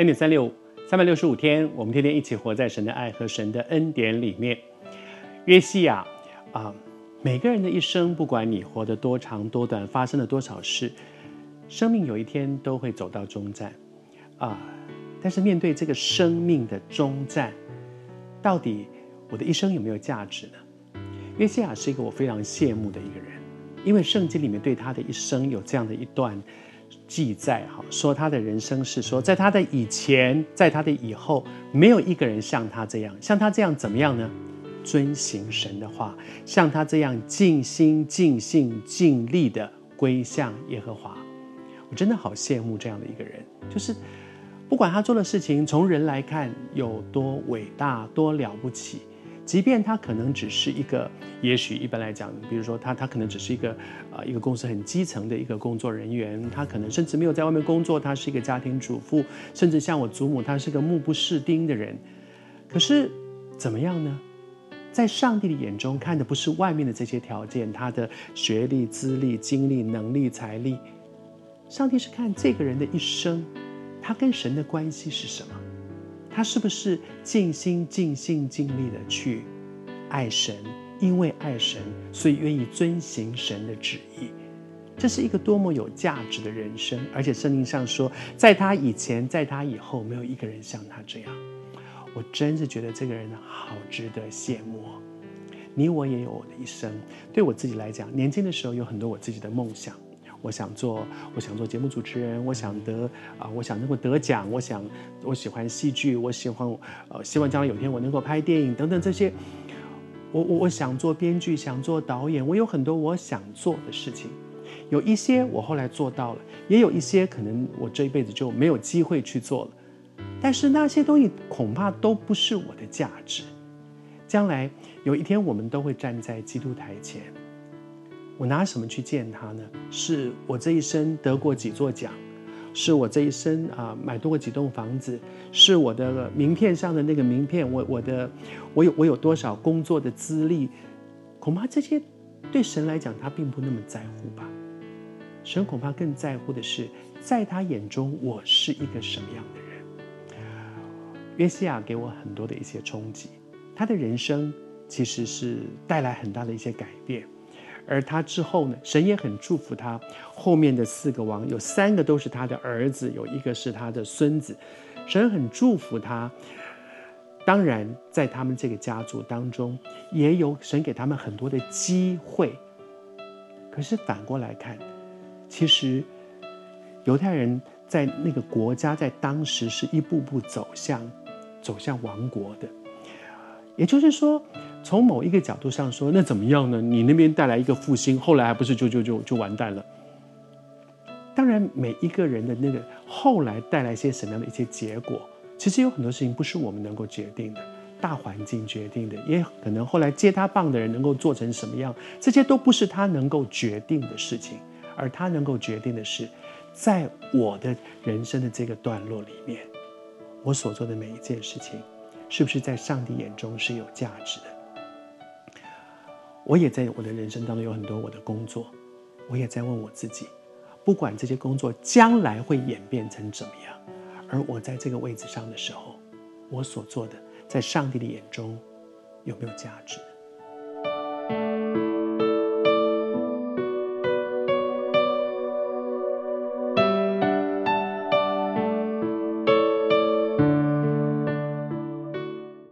恩典三六五，三百六十五天，我们天天一起活在神的爱和神的恩典里面。约西亚啊，每个人的一生，不管你活得多长多短，发生了多少事，生命有一天都会走到终站啊。但是面对这个生命的终站，到底我的一生有没有价值呢？约西亚是一个我非常羡慕的一个人，因为圣经里面对他的一生有这样的一段。记载哈，说他的人生是说，在他的以前，在他的以后，没有一个人像他这样，像他这样怎么样呢？遵行神的话，像他这样尽心尽性尽力的归向耶和华。我真的好羡慕这样的一个人，就是不管他做的事情，从人来看有多伟大、多了不起。即便他可能只是一个，也许一般来讲，比如说他他可能只是一个，呃，一个公司很基层的一个工作人员，他可能甚至没有在外面工作，他是一个家庭主妇，甚至像我祖母，他是个目不识丁的人。可是怎么样呢？在上帝的眼中看的不是外面的这些条件，他的学历、资历、经历、能力、财力，上帝是看这个人的一生，他跟神的关系是什么？他是不是尽心尽性尽力的去爱神？因为爱神，所以愿意遵行神的旨意。这是一个多么有价值的人生！而且圣经上说，在他以前，在他以后，没有一个人像他这样。我真是觉得这个人好值得羡慕。你我也有我的一生。对我自己来讲，年轻的时候有很多我自己的梦想。我想做，我想做节目主持人，我想得啊，我想能够得奖，我想我喜欢戏剧，我喜欢呃，希望将来有一天我能够拍电影等等这些。我我我想做编剧，想做导演，我有很多我想做的事情，有一些我后来做到了，也有一些可能我这一辈子就没有机会去做了。但是那些东西恐怕都不是我的价值。将来有一天我们都会站在基督台前。我拿什么去见他呢？是我这一生得过几座奖，是我这一生啊买多过几栋房子，是我的名片上的那个名片，我我的我有我有多少工作的资历？恐怕这些对神来讲，他并不那么在乎吧。神恐怕更在乎的是，在他眼中我是一个什么样的人。约西亚给我很多的一些冲击，他的人生其实是带来很大的一些改变。而他之后呢，神也很祝福他。后面的四个王有三个都是他的儿子，有一个是他的孙子。神很祝福他。当然，在他们这个家族当中，也有神给他们很多的机会。可是反过来看，其实犹太人在那个国家在当时是一步步走向走向亡国的。也就是说。从某一个角度上说，那怎么样呢？你那边带来一个复兴，后来还不是就就就就完蛋了？当然，每一个人的那个后来带来一些什么样的一些结果，其实有很多事情不是我们能够决定的，大环境决定的，也可能后来接他棒的人能够做成什么样，这些都不是他能够决定的事情，而他能够决定的是，在我的人生的这个段落里面，我所做的每一件事情，是不是在上帝眼中是有价值的？我也在我的人生当中有很多我的工作，我也在问我自己，不管这些工作将来会演变成怎么样，而我在这个位置上的时候，我所做的在上帝的眼中有没有价值？